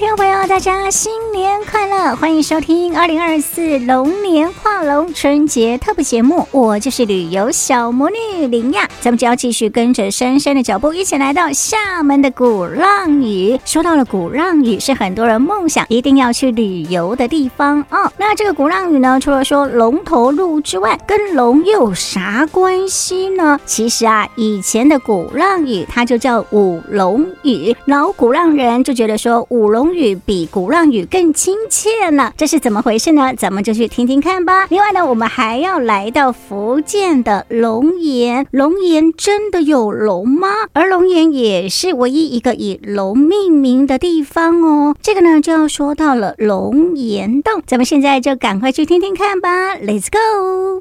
听众朋友，大家新年快乐！欢迎收听二零二四龙年画龙春节特别节目，我就是旅游小魔女林亚。咱们就要继续跟着珊珊的脚步，一起来到厦门的鼓浪屿。说到了鼓浪屿，是很多人梦想一定要去旅游的地方哦。那这个鼓浪屿呢，除了说龙头路之外，跟龙又有啥关系呢？其实啊，以前的鼓浪屿它就叫舞龙屿，老鼓浪人就觉得说。舞龙屿比鼓浪屿更亲切呢，这是怎么回事呢？咱们就去听听看吧。另外呢，我们还要来到福建的龙岩，龙岩真的有龙吗？而龙岩也是唯一一个以龙命名的地方哦。这个呢，就要说到了龙岩洞，咱们现在就赶快去听听看吧。Let's go！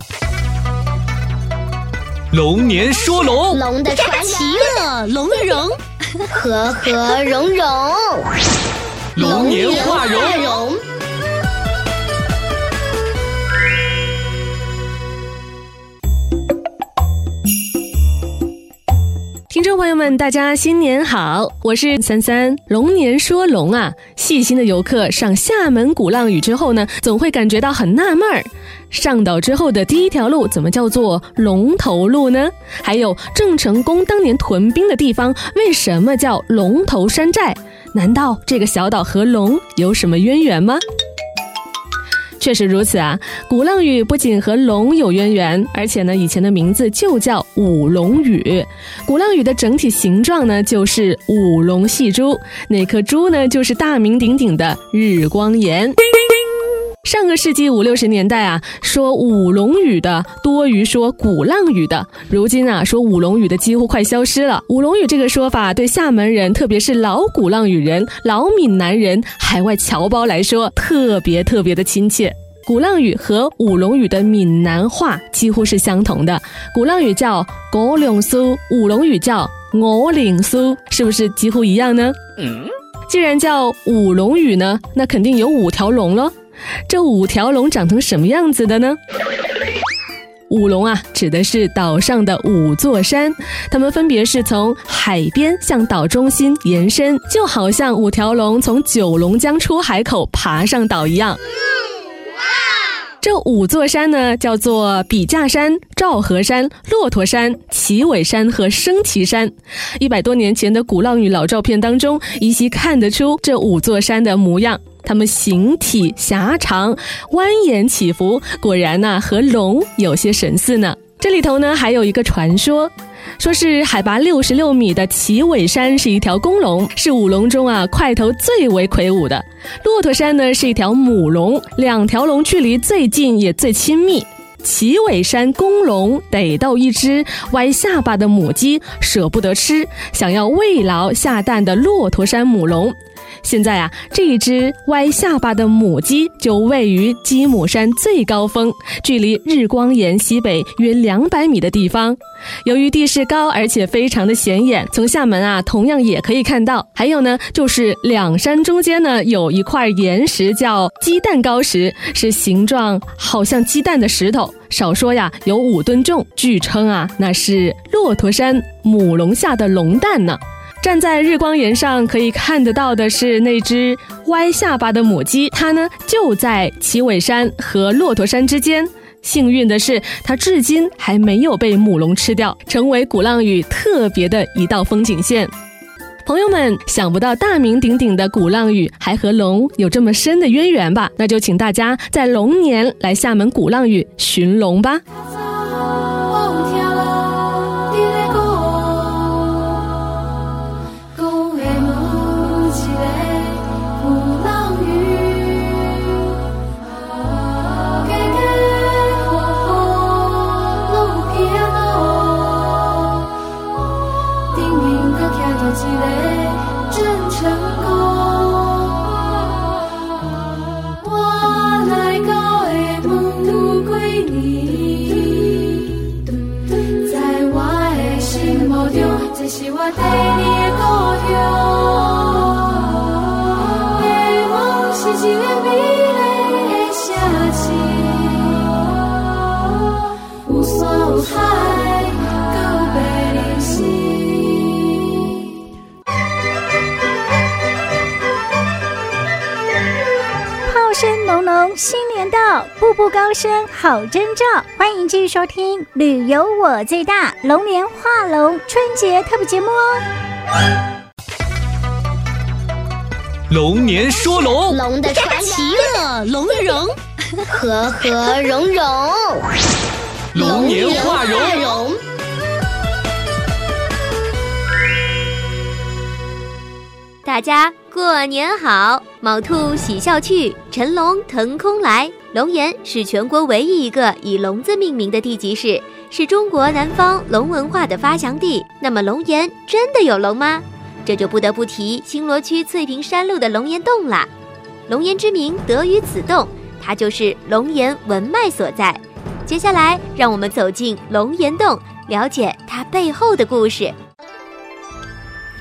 龙年说龙，龙的传奇乐，龙与龙。和和融融，龙年画龙。听众朋友们，大家新年好，我是三三。龙年说龙啊，细心的游客上厦门鼓浪屿之后呢，总会感觉到很纳闷儿。上岛之后的第一条路怎么叫做龙头路呢？还有郑成功当年屯兵的地方为什么叫龙头山寨？难道这个小岛和龙有什么渊源吗？确实如此啊！鼓浪屿不仅和龙有渊源，而且呢，以前的名字就叫五龙屿。鼓浪屿的整体形状呢，就是五龙戏珠，那颗珠呢，就是大名鼎鼎的日光岩。上个世纪五六十年代啊，说舞龙语的多于说鼓浪屿的。如今啊，说舞龙语的几乎快消失了。舞龙语这个说法对厦门人，特别是老鼓浪屿人、老闽南人、海外侨胞来说，特别特别的亲切。鼓浪屿和舞龙语的闽南话几乎是相同的。鼓浪屿叫歌龙苏，舞龙语叫我岭苏，是不是几乎一样呢？嗯，既然叫舞龙语呢，那肯定有五条龙喽。这五条龙长成什么样子的呢？五龙啊，指的是岛上的五座山，它们分别是从海边向岛中心延伸，就好像五条龙从九龙江出海口爬上岛一样。这五座山呢，叫做笔架山、赵和山、骆驼山、旗尾山和升旗山。一百多年前的鼓浪屿老照片当中，依稀看得出这五座山的模样。它们形体狭长、蜿蜒起伏，果然呐、啊，和龙有些神似呢。这里头呢，还有一个传说。说是海拔六十六米的旗尾山是一条公龙，是五龙中啊块头最为魁梧的。骆驼山呢是一条母龙，两条龙距离最近也最亲密。旗尾山公龙逮到一只歪下巴的母鸡，舍不得吃，想要慰劳下蛋的骆驼山母龙。现在啊，这一只歪下巴的母鸡就位于鸡母山最高峰，距离日光岩西北约两百米的地方。由于地势高，而且非常的显眼，从厦门啊同样也可以看到。还有呢，就是两山中间呢有一块岩石叫鸡蛋糕石，是形状好像鸡蛋的石头，少说呀有五吨重，据称啊那是骆驼山母龙下的龙蛋呢。站在日光岩上可以看得到的是那只歪下巴的母鸡，它呢就在奇尾山和骆驼山之间。幸运的是，它至今还没有被母龙吃掉，成为鼓浪屿特别的一道风景线。朋友们，想不到大名鼎鼎的鼓浪屿还和龙有这么深的渊源吧？那就请大家在龙年来厦门鼓浪屿寻龙吧。美丽的故乡，是一个美丽的，无酸无咸。二个故乡。龙，新年到，步步高升好征兆。欢迎继续收听《旅游我最大》龙年画龙春节特别节目哦。龙年说龙，龙的传奇乐，龙与融，和和融融，龙年画龙。大家过年好，卯兔喜笑去，辰龙腾空来。龙岩是全国唯一一个以龙字命名的地级市，是中国南方龙文化的发祥地。那么龙岩真的有龙吗？这就不得不提青罗区翠屏山麓的龙岩洞了。龙岩之名得于此洞，它就是龙岩文脉所在。接下来，让我们走进龙岩洞，了解它背后的故事。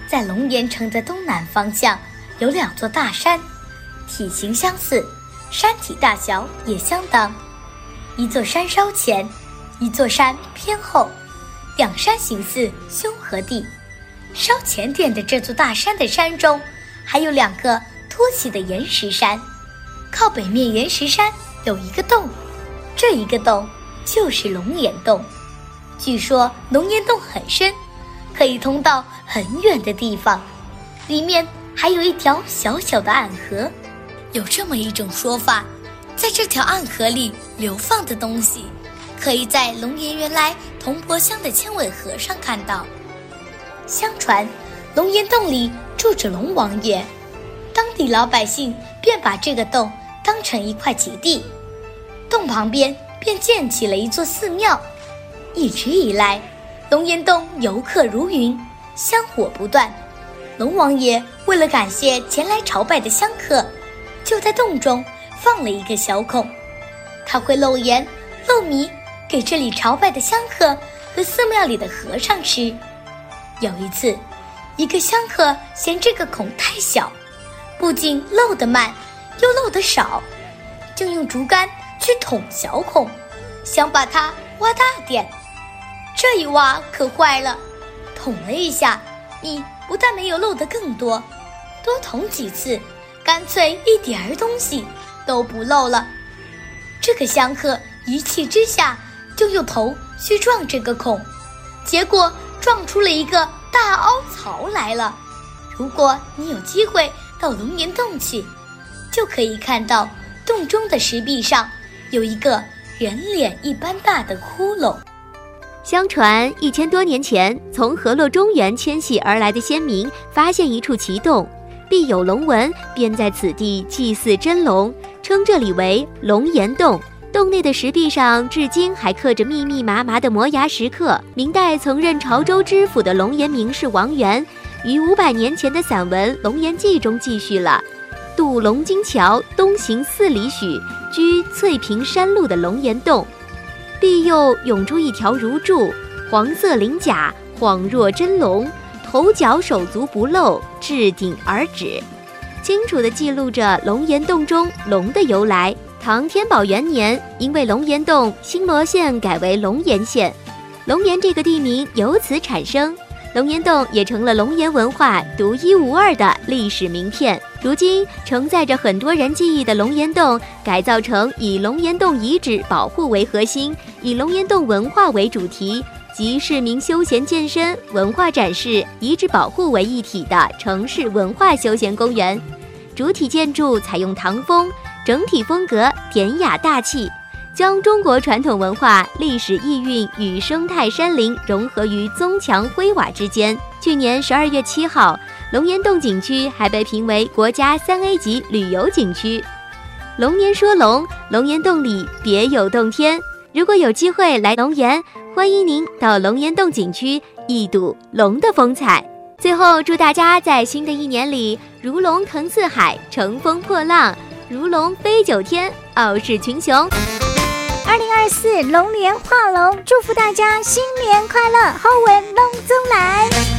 在龙岩城的东南方向，有两座大山，体型相似，山体大小也相当。一座山稍前，一座山偏后，两山形似兄和弟。稍前点的这座大山的山中，还有两个凸起的岩石山。靠北面岩石山有一个洞，这一个洞就是龙岩洞。据说龙岩洞很深，可以通到很远的地方。里面还有一条小小的暗河。有这么一种说法，在这条暗河里流放的东西，可以在龙岩原来铜柏乡的千尾河上看到。相传，龙岩洞里住着龙王爷，当地老百姓便把这个洞当成一块吉地，洞旁边便建起了一座寺庙。一直以来，龙岩洞游客如云，香火不断。龙王爷为了感谢前来朝拜的香客，就在洞中放了一个小孔，他会漏盐、漏米给这里朝拜的香客和寺庙里的和尚吃。有一次，一个香客嫌这个孔太小，不仅漏得慢，又漏得少，就用竹竿去捅小孔，想把它挖大点。这一挖可坏了，捅了一下，你不但没有漏得更多，多捅几次，干脆一点儿东西都不漏了。这个香客一气之下，就用头去撞这个孔，结果。撞出了一个大凹槽来了。如果你有机会到龙岩洞去，就可以看到洞中的石壁上有一个人脸一般大的窟窿。相传一千多年前，从河洛中原迁徙而来的先民发现一处奇洞，必有龙纹，便在此地祭祀真龙，称这里为龙岩洞。洞内的石壁上至今还刻着密密麻麻的摩崖石刻。明代曾任潮州知府的龙岩名士王元，于五百年前的散文《龙岩记》中记叙了：渡龙津桥东行四里许，居翠屏山麓的龙岩洞，壁右涌出一条如柱，黄色鳞甲，恍若真龙，头角手足不露，至顶而止，清楚地记录着龙岩洞中龙的由来。唐天宝元年，因为龙岩洞，新罗县改为龙岩县，龙岩这个地名由此产生。龙岩洞也成了龙岩文化独一无二的历史名片。如今，承载着很多人记忆的龙岩洞，改造成以龙岩洞遗址保护为核心，以龙岩洞文化为主题，集市民休闲健身、文化展示、遗址保护为一体的城市文化休闲公园。主体建筑采用唐风。整体风格典雅大气，将中国传统文化、历史意蕴与生态山林融合于棕墙灰瓦之间。去年十二月七号，龙岩洞景区还被评为国家三 A 级旅游景区。龙年说龙，龙岩洞里别有洞天。如果有机会来龙岩，欢迎您到龙岩洞景区一睹龙的风采。最后，祝大家在新的一年里如龙腾四海，乘风破浪。如龙飞九天，傲视群雄。二零二四龙年画龙，祝福大家新年快乐，好运龙中来。